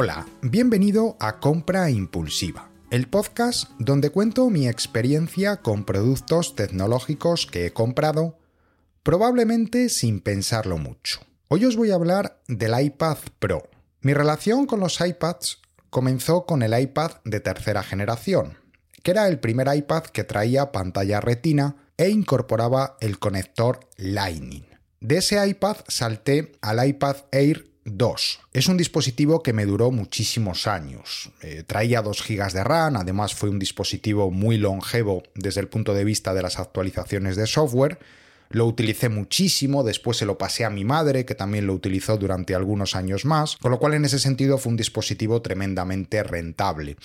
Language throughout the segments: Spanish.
Hola, bienvenido a Compra Impulsiva, el podcast donde cuento mi experiencia con productos tecnológicos que he comprado, probablemente sin pensarlo mucho. Hoy os voy a hablar del iPad Pro. Mi relación con los iPads comenzó con el iPad de tercera generación, que era el primer iPad que traía pantalla retina e incorporaba el conector Lightning. De ese iPad salté al iPad Air 2. Es un dispositivo que me duró muchísimos años. Eh, traía 2 GB de RAM, además fue un dispositivo muy longevo desde el punto de vista de las actualizaciones de software. Lo utilicé muchísimo, después se lo pasé a mi madre, que también lo utilizó durante algunos años más, con lo cual en ese sentido fue un dispositivo tremendamente rentable.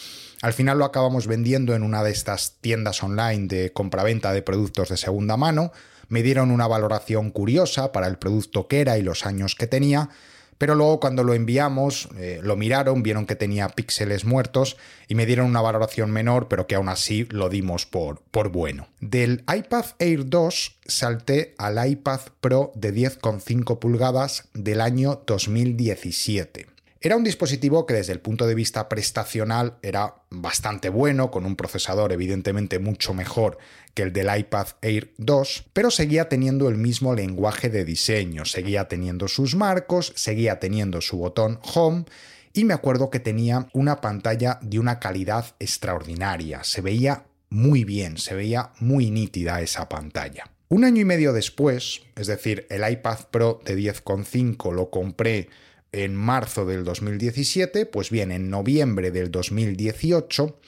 Al final lo acabamos vendiendo en una de estas tiendas online de compraventa de productos de segunda mano, me dieron una valoración curiosa para el producto que era y los años que tenía, pero luego cuando lo enviamos, eh, lo miraron, vieron que tenía píxeles muertos y me dieron una valoración menor, pero que aún así lo dimos por, por bueno. Del iPad Air 2 salté al iPad Pro de 10,5 pulgadas del año 2017. Era un dispositivo que desde el punto de vista prestacional era bastante bueno, con un procesador evidentemente mucho mejor que el del iPad Air 2, pero seguía teniendo el mismo lenguaje de diseño, seguía teniendo sus marcos, seguía teniendo su botón Home y me acuerdo que tenía una pantalla de una calidad extraordinaria, se veía muy bien, se veía muy nítida esa pantalla. Un año y medio después, es decir, el iPad Pro de 10,5 lo compré en marzo del 2017, pues bien, en noviembre del 2018,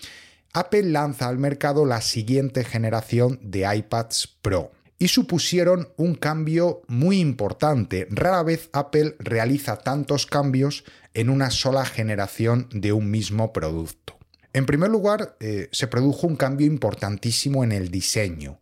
Apple lanza al mercado la siguiente generación de iPads Pro y supusieron un cambio muy importante. Rara vez Apple realiza tantos cambios en una sola generación de un mismo producto. En primer lugar, eh, se produjo un cambio importantísimo en el diseño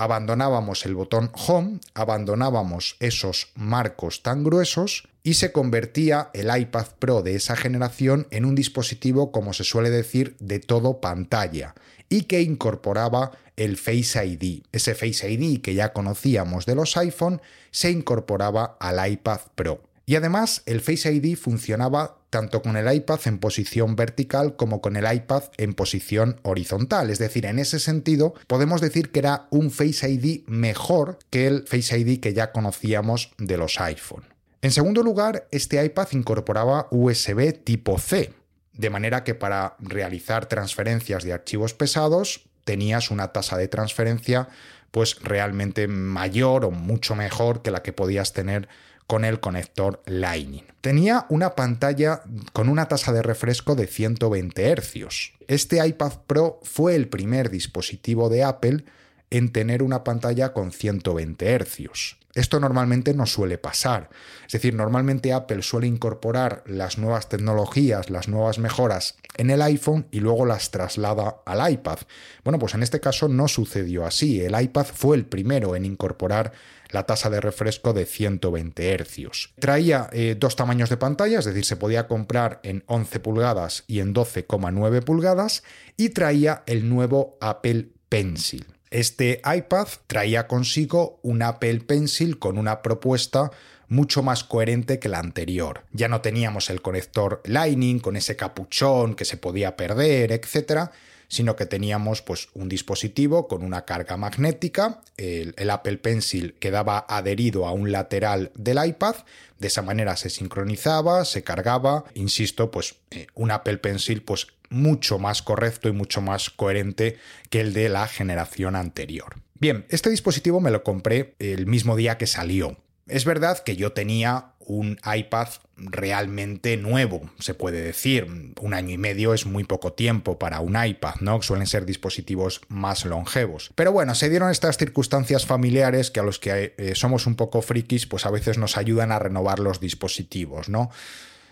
abandonábamos el botón Home, abandonábamos esos marcos tan gruesos y se convertía el iPad Pro de esa generación en un dispositivo, como se suele decir, de todo pantalla y que incorporaba el Face ID. Ese Face ID que ya conocíamos de los iPhone se incorporaba al iPad Pro. Y además el Face ID funcionaba tanto con el iPad en posición vertical como con el iPad en posición horizontal. Es decir, en ese sentido podemos decir que era un Face ID mejor que el Face ID que ya conocíamos de los iPhone. En segundo lugar, este iPad incorporaba USB tipo C, de manera que para realizar transferencias de archivos pesados tenías una tasa de transferencia pues realmente mayor o mucho mejor que la que podías tener con el conector Lightning. Tenía una pantalla con una tasa de refresco de 120 Hz. Este iPad Pro fue el primer dispositivo de Apple en tener una pantalla con 120 Hz. Esto normalmente no suele pasar. Es decir, normalmente Apple suele incorporar las nuevas tecnologías, las nuevas mejoras en el iPhone y luego las traslada al iPad. Bueno, pues en este caso no sucedió así. El iPad fue el primero en incorporar la tasa de refresco de 120 Hz. Traía eh, dos tamaños de pantalla, es decir, se podía comprar en 11 pulgadas y en 12,9 pulgadas, y traía el nuevo Apple Pencil. Este iPad traía consigo un Apple Pencil con una propuesta mucho más coherente que la anterior. Ya no teníamos el conector Lightning con ese capuchón que se podía perder, etc., sino que teníamos pues, un dispositivo con una carga magnética, el, Apple Pencil quedaba adherido a un lateral del iPad, de esa manera se sincronizaba, se cargaba, insisto, pues eh, un Apple Pencil pues mucho más correcto y mucho más coherente que el de la generación anterior. Bien, este dispositivo me lo compré el mismo día que salió. Es verdad que yo tenía un iPad realmente nuevo, se puede decir. Un año y medio es muy poco tiempo para un iPad, ¿no? Suelen ser dispositivos más longevos. Pero bueno, se dieron estas circunstancias familiares que a los que eh, somos un poco frikis, pues a veces nos ayudan a renovar los dispositivos, ¿no?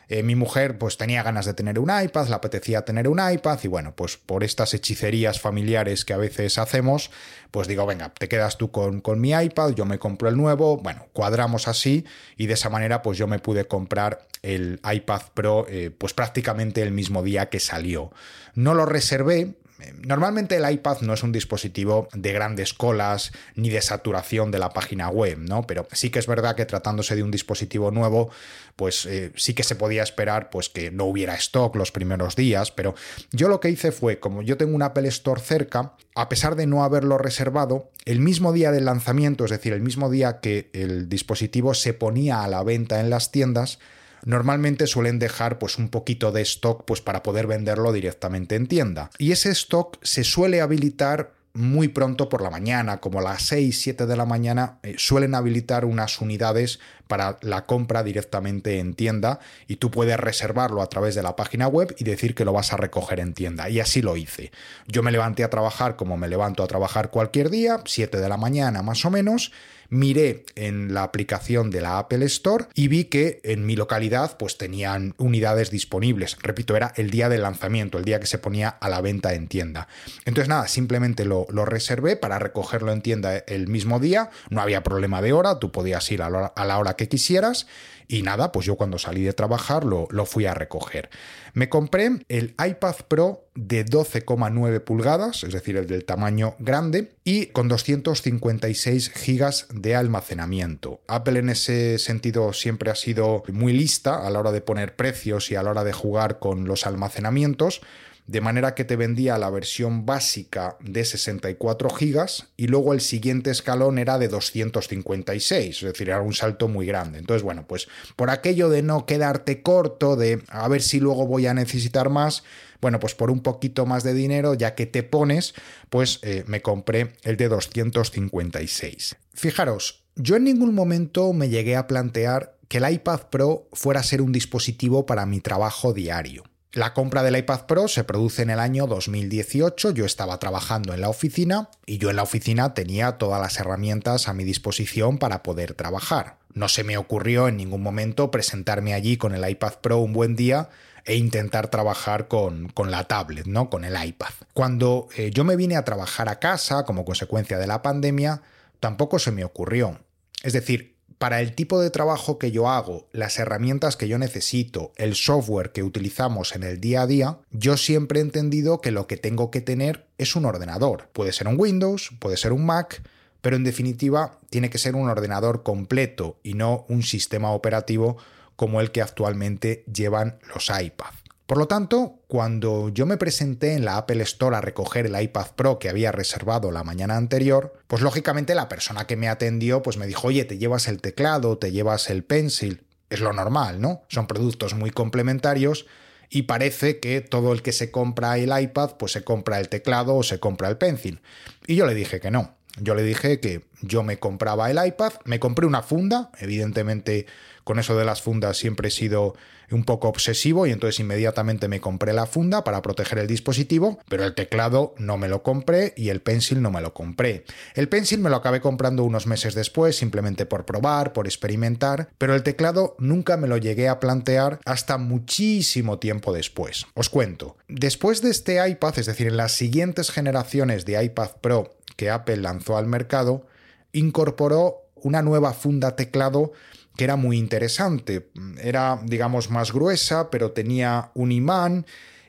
Eh, mi mujer pues tenía ganas de tener un iPad, le apetecía tener un iPad y bueno, pues por estas hechicerías familiares que a veces hacemos, pues digo, venga, te quedas tú con, con mi iPad, yo me compro el nuevo, bueno, cuadramos así y de esa manera pues yo me pude comprar el iPad Pro eh, pues prácticamente el mismo día que salió. No lo reservé, Normalmente el iPad no es un dispositivo de grandes colas ni de saturación de la página web, ¿no? Pero sí que es verdad que tratándose de un dispositivo nuevo, pues eh, sí que se podía esperar pues que no hubiera stock los primeros días, pero yo lo que hice fue, como yo tengo un Apple Store cerca, a pesar de no haberlo reservado, el mismo día del lanzamiento, es decir, el mismo día que el dispositivo se ponía a la venta en las tiendas, normalmente suelen dejar pues un poquito de stock pues para poder venderlo directamente en tienda. Y ese stock se suele habilitar muy pronto por la mañana, como a las 6, 7 de la mañana, eh, suelen habilitar unas unidades para la compra directamente en tienda y tú puedes reservarlo a través de la página web y decir que lo vas a recoger en tienda. Y así lo hice. Yo me levanté a trabajar como me levanto a trabajar cualquier día, 7 de la mañana más o menos, miré en la aplicación de la Apple Store y vi que en mi localidad pues tenían unidades disponibles. Repito, era el día del lanzamiento, el día que se ponía a la venta en tienda. Entonces nada, simplemente lo, reservé para recogerlo en tienda el mismo día. No había problema de hora, tú podías ir a la hora, que quisieras. Y nada, pues yo cuando salí de trabajar lo, lo, fui a recoger. Me compré el iPad Pro de 12,9 pulgadas, es decir, el del tamaño grande, y con 256 gigas de almacenamiento. Apple en ese sentido siempre ha sido muy lista a la hora de poner precios y a la hora de jugar con los almacenamientos de manera que te vendía la versión básica de 64 GB y luego el siguiente escalón era de 256, es decir, era un salto muy grande. Entonces, bueno, pues por aquello de no quedarte corto, de a ver si luego voy a necesitar más, bueno, pues por un poquito más de dinero, ya que te pones, pues eh, me compré el de 256. Fijaros, yo en ningún momento me llegué a plantear que el iPad Pro fuera a ser un dispositivo para mi trabajo diario. La compra del iPad Pro se produce en el año 2018, yo estaba trabajando en la oficina y yo en la oficina tenía todas las herramientas a mi disposición para poder trabajar. No se me ocurrió en ningún momento presentarme allí con el iPad Pro un buen día e intentar trabajar con, con la tablet, ¿no? Con el iPad. Cuando eh, yo me vine a trabajar a casa como consecuencia de la pandemia, tampoco se me ocurrió. Es decir, para el tipo de trabajo que yo hago, las herramientas que yo necesito, el software que utilizamos en el día a día, yo siempre he entendido que lo que tengo que tener es un ordenador. Puede ser un Windows, puede ser un Mac, pero en definitiva tiene que ser un ordenador completo y no un sistema operativo como el que actualmente llevan los iPads. Por lo tanto, cuando yo me presenté en la Apple Store a recoger el iPad Pro que había reservado la mañana anterior, pues lógicamente la persona que me atendió pues me dijo, oye, te llevas el teclado, te llevas el pencil. Es lo normal, ¿no? Son productos muy complementarios y parece que todo el que se compra el iPad pues se compra el teclado o se compra el pencil. Y yo le dije que no. Yo le dije que yo me compraba el iPad, me compré una funda, evidentemente con eso de las fundas siempre he sido un poco obsesivo y entonces inmediatamente me compré la funda para proteger el dispositivo, pero el teclado no me lo compré y el pencil no me lo compré. El pencil me lo acabé comprando unos meses después, simplemente por probar, por experimentar, pero el teclado nunca me lo llegué a plantear hasta muchísimo tiempo después. Os cuento, después de este iPad, es decir, en las siguientes generaciones de iPad Pro que Apple lanzó al mercado, incorporó una nueva funda teclado que era muy interesante. Era, digamos, más gruesa, pero tenía un imán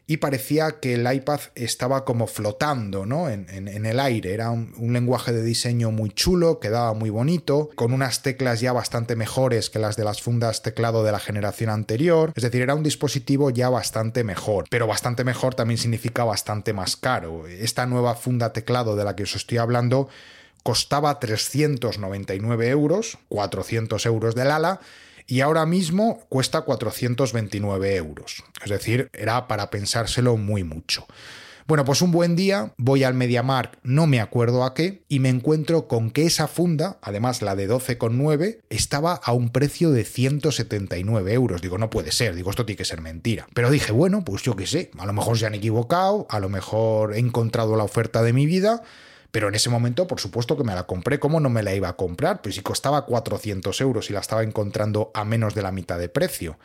y parecía que el iPad estaba como flotando ¿no? en, el aire. Era un, un, lenguaje de diseño muy chulo, quedaba muy bonito, con unas teclas ya bastante mejores que las de las fundas teclado de la generación anterior. Es decir, era un dispositivo ya bastante mejor, pero bastante mejor también significa bastante más caro. Esta nueva funda teclado de la que os estoy hablando costaba 399 euros, 400 euros del ala, y ahora mismo cuesta 429 euros. Es decir, era para pensárselo muy mucho. Bueno, pues un buen día voy al MediaMark, no me acuerdo a qué, y me encuentro con que esa funda, además la de 12,9, estaba a un precio de 179 euros. Digo, no puede ser, digo, esto tiene que ser mentira. Pero dije, bueno, pues yo qué sé, a lo mejor se han equivocado, a lo mejor he encontrado la oferta de mi vida pero en ese momento, por supuesto que me la compré. ¿Cómo no me la iba a comprar? Pues si costaba 400 euros y la estaba encontrando a menos de la mitad de precio.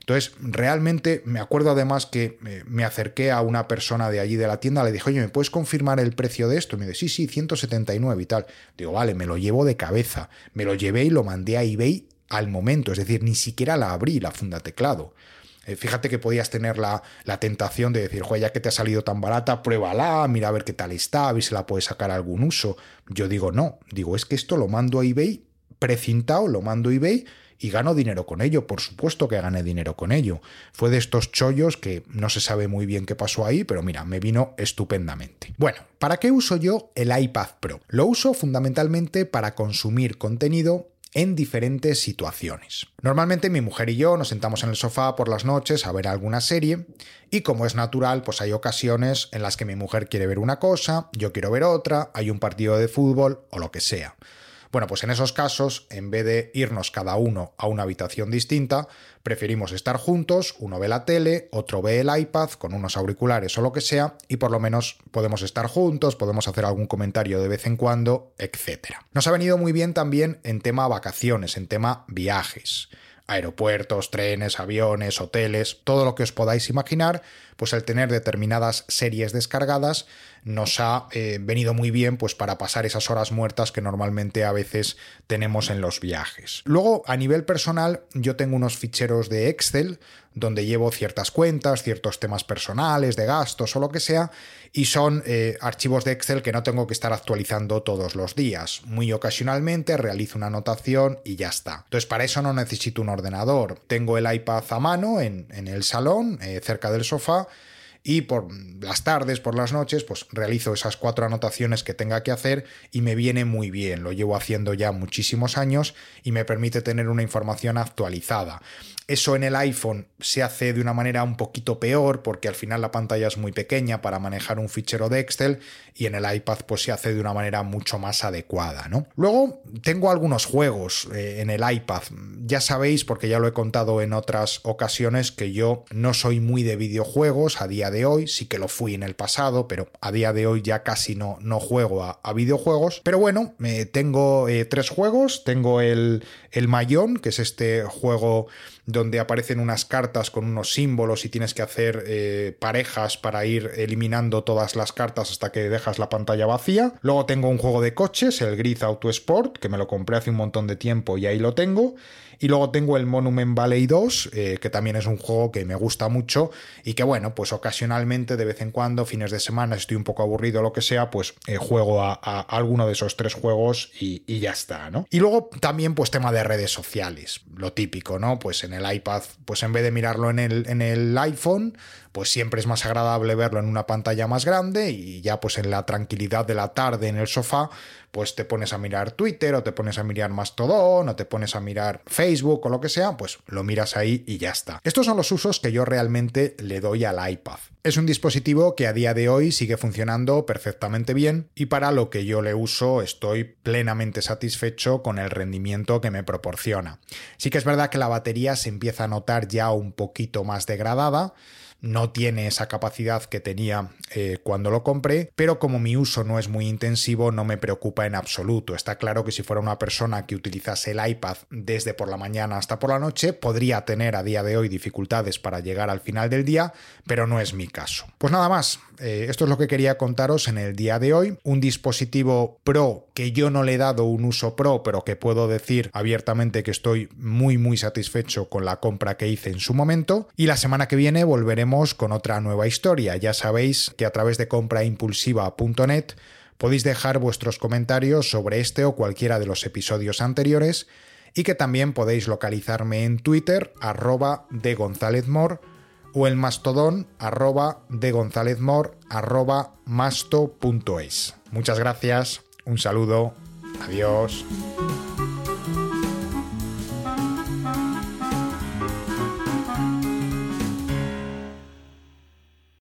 Entonces, realmente me acuerdo además que eh, me acerqué a una persona de allí de la tienda, le dije, oye, ¿me puedes confirmar el precio de esto? Y me dice, sí, sí, 179 y tal. Digo, vale, me lo llevo de cabeza. Me lo llevé y lo mandé a eBay al momento, es decir, ni siquiera la abrí la funda teclado. Eh, fíjate que podías tener la, la tentación de decir, joder, ya que te ha salido tan barata, pruébala, mira a ver qué tal está, a ver si la puedes sacar algún uso. Yo digo, no, digo, es que esto lo mando a eBay precintado, lo mando a eBay y gano dinero con ello, por supuesto que gané dinero con ello. Fue de estos chollos que no se sabe muy bien qué pasó ahí, pero mira, me vino estupendamente. Bueno, ¿para qué uso yo el iPad Pro? Lo uso fundamentalmente para consumir contenido en diferentes situaciones. Normalmente mi mujer y yo nos sentamos en el sofá por las noches a ver alguna serie y como es natural, pues hay ocasiones en las que mi mujer quiere ver una cosa, yo quiero ver otra, hay un partido de fútbol o lo que sea. Bueno, pues en esos casos, en vez de irnos cada uno a una habitación distinta, preferimos estar juntos, uno ve la tele, otro ve el iPad con unos auriculares o lo que sea, y por lo menos podemos estar juntos, podemos hacer algún comentario de vez en cuando, etc. Nos ha venido muy bien también en tema vacaciones, en tema viajes aeropuertos, trenes, aviones, hoteles, todo lo que os podáis imaginar, pues el tener determinadas series descargadas nos ha eh, venido muy bien pues para pasar esas horas muertas que normalmente a veces tenemos en los viajes. Luego, a nivel personal, yo tengo unos ficheros de Excel donde llevo ciertas cuentas, ciertos temas personales, de gastos o lo que sea, y son eh, archivos de Excel que no tengo que estar actualizando todos los días. Muy ocasionalmente realizo una anotación y ya está. Entonces, para eso no necesito un ordenador. Tengo el iPad a mano en, el salón, eh, cerca del sofá, y por las tardes, por las noches, pues realizo esas cuatro anotaciones que tenga que hacer y me viene muy bien. Lo llevo haciendo ya muchísimos años y me permite tener una información actualizada. Eso en el iPhone se hace de una manera un poquito peor porque al final la pantalla es muy pequeña para manejar un fichero de Excel y en el iPad pues se hace de una manera mucho más adecuada, ¿no? Luego tengo algunos juegos eh, en el iPad. Ya sabéis porque ya lo he contado en otras ocasiones que yo no soy muy de videojuegos a día de hoy, sí que lo fui en el pasado, pero a día de hoy ya casi no, no juego a, videojuegos. Pero bueno, tengo eh, tres juegos, tengo el, el Mayón, que es este juego donde aparecen unas cartas con unos símbolos y tienes que hacer eh, parejas para ir eliminando todas las cartas hasta que dejas la pantalla vacía. Luego tengo un juego de coches, el Grid Auto Sport, que me lo compré hace un montón de tiempo y ahí lo tengo. Y luego tengo el Monument Valley 2, eh, que también es un juego que me gusta mucho y que bueno, pues ocasionalmente, de vez en cuando, fines de semana, estoy un poco aburrido o lo que sea, pues eh, juego a, alguno de esos tres juegos y, y, ya está, ¿no? Y luego también pues tema de redes sociales, lo típico, ¿no? Pues en el iPad, pues en vez de mirarlo en el, en el iPhone, pues siempre es más agradable verlo en una pantalla más grande y ya pues en la tranquilidad de la tarde en el sofá, pues te pones a mirar Twitter o te pones a mirar Mastodon o te pones a mirar Facebook o lo que sea, pues lo miras ahí y ya está. Estos son los usos que yo realmente le doy al iPad. Es un dispositivo que a día de hoy sigue funcionando perfectamente bien y para lo que yo le uso estoy plenamente satisfecho con el rendimiento que me proporciona. Sí que es verdad que la batería se empieza a notar ya un poquito más degradada, no tiene esa capacidad que tenía eh, cuando lo compré, pero como mi uso no es muy intensivo, no me preocupa en absoluto. Está claro que si fuera una persona que utilizase el iPad desde por la mañana hasta por la noche, podría tener a día de hoy dificultades para llegar al final del día, pero no es mi caso. Pues nada más, eh, esto es lo que quería contaros en el día de hoy. Un dispositivo Pro que yo no le he dado un uso Pro, pero que puedo decir abiertamente que estoy muy muy satisfecho con la compra que hice en su momento. Y la semana que viene volveremos con otra nueva historia. Ya sabéis que a través de compraimpulsiva.net podéis dejar vuestros comentarios sobre este o cualquiera de los episodios anteriores y que también podéis localizarme en Twitter arroba de González o en Mastodon arroba de González arroba masto.es. Muchas gracias, un saludo, adiós.